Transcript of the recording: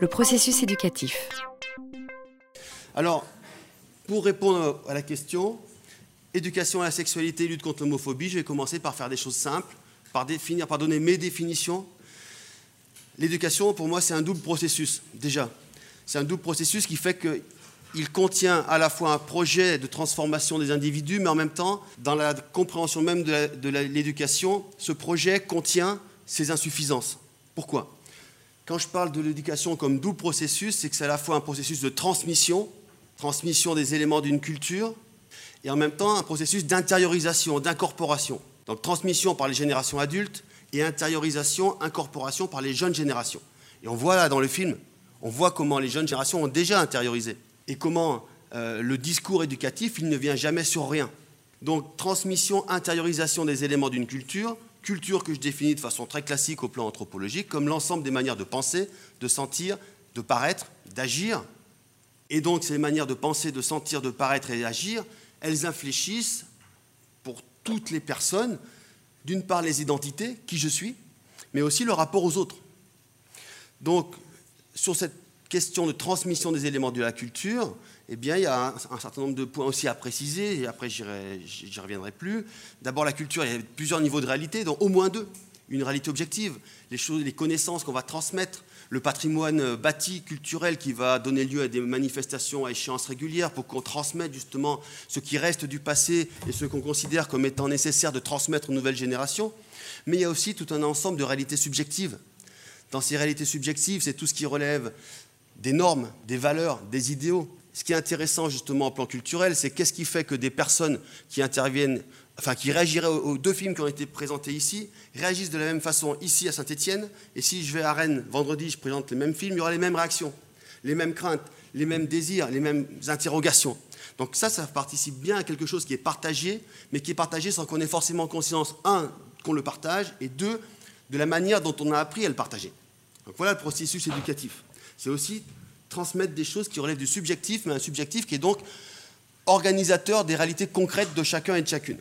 le processus éducatif. Alors, pour répondre à la question, éducation à la sexualité, lutte contre l'homophobie, je vais commencer par faire des choses simples, par définir, par donner mes définitions. L'éducation, pour moi, c'est un double processus, déjà. C'est un double processus qui fait qu'il contient à la fois un projet de transformation des individus, mais en même temps, dans la compréhension même de l'éducation, ce projet contient ses insuffisances. Pourquoi? Quand je parle de l'éducation comme double processus, c'est que c'est à la fois un processus de transmission, transmission des éléments d'une culture, et en même temps un processus d'intériorisation, d'incorporation. Donc transmission par les générations adultes et intériorisation, incorporation par les jeunes générations. Et on voit là dans le film, on voit comment les jeunes générations ont déjà intériorisé et comment euh, le discours éducatif, il ne vient jamais sur rien. Donc transmission, intériorisation des éléments d'une culture, culture que je définis de façon très classique au plan anthropologique comme l'ensemble des manières de penser, de sentir, de paraître, d'agir. Et donc ces manières de penser, de sentir, de paraître et d'agir, elles infléchissent pour toutes les personnes, d'une part les identités, qui je suis, mais aussi le rapport aux autres. Donc sur cette question de transmission des éléments de la culture, eh bien, il y a un, certain nombre de points aussi à préciser, et après j'y reviendrai plus. D'abord, la culture, il y a plusieurs niveaux de réalité, dont au moins deux. Une réalité objective, les, choses, les connaissances qu'on va transmettre, le patrimoine bâti, culturel qui va donner lieu à des manifestations à échéances régulières pour qu'on transmette justement ce qui reste du passé et ce qu'on considère comme étant nécessaire de transmettre aux nouvelles générations. Mais il y a aussi tout un ensemble de réalités subjectives. Dans ces réalités subjectives, c'est tout ce qui relève des normes, des valeurs, des idéaux. Ce qui est intéressant justement au plan culturel, c'est qu'est-ce qui fait que des personnes qui interviennent, enfin qui réagiraient aux deux films qui ont été présentés ici, réagissent de la même façon ici à Saint-Étienne, et si je vais à Rennes vendredi, je présente les mêmes films, il y aura les mêmes réactions, les mêmes craintes, les mêmes désirs, les mêmes interrogations. Donc ça, ça participe bien à quelque chose qui est partagé, mais qui est partagé sans qu'on ait forcément conscience, un, qu'on le partage, et deux, de la manière dont on a appris à le partager. Donc voilà le processus éducatif c'est aussi transmettre des choses qui relèvent du subjectif, mais un subjectif qui est donc organisateur des réalités concrètes de chacun et de chacune.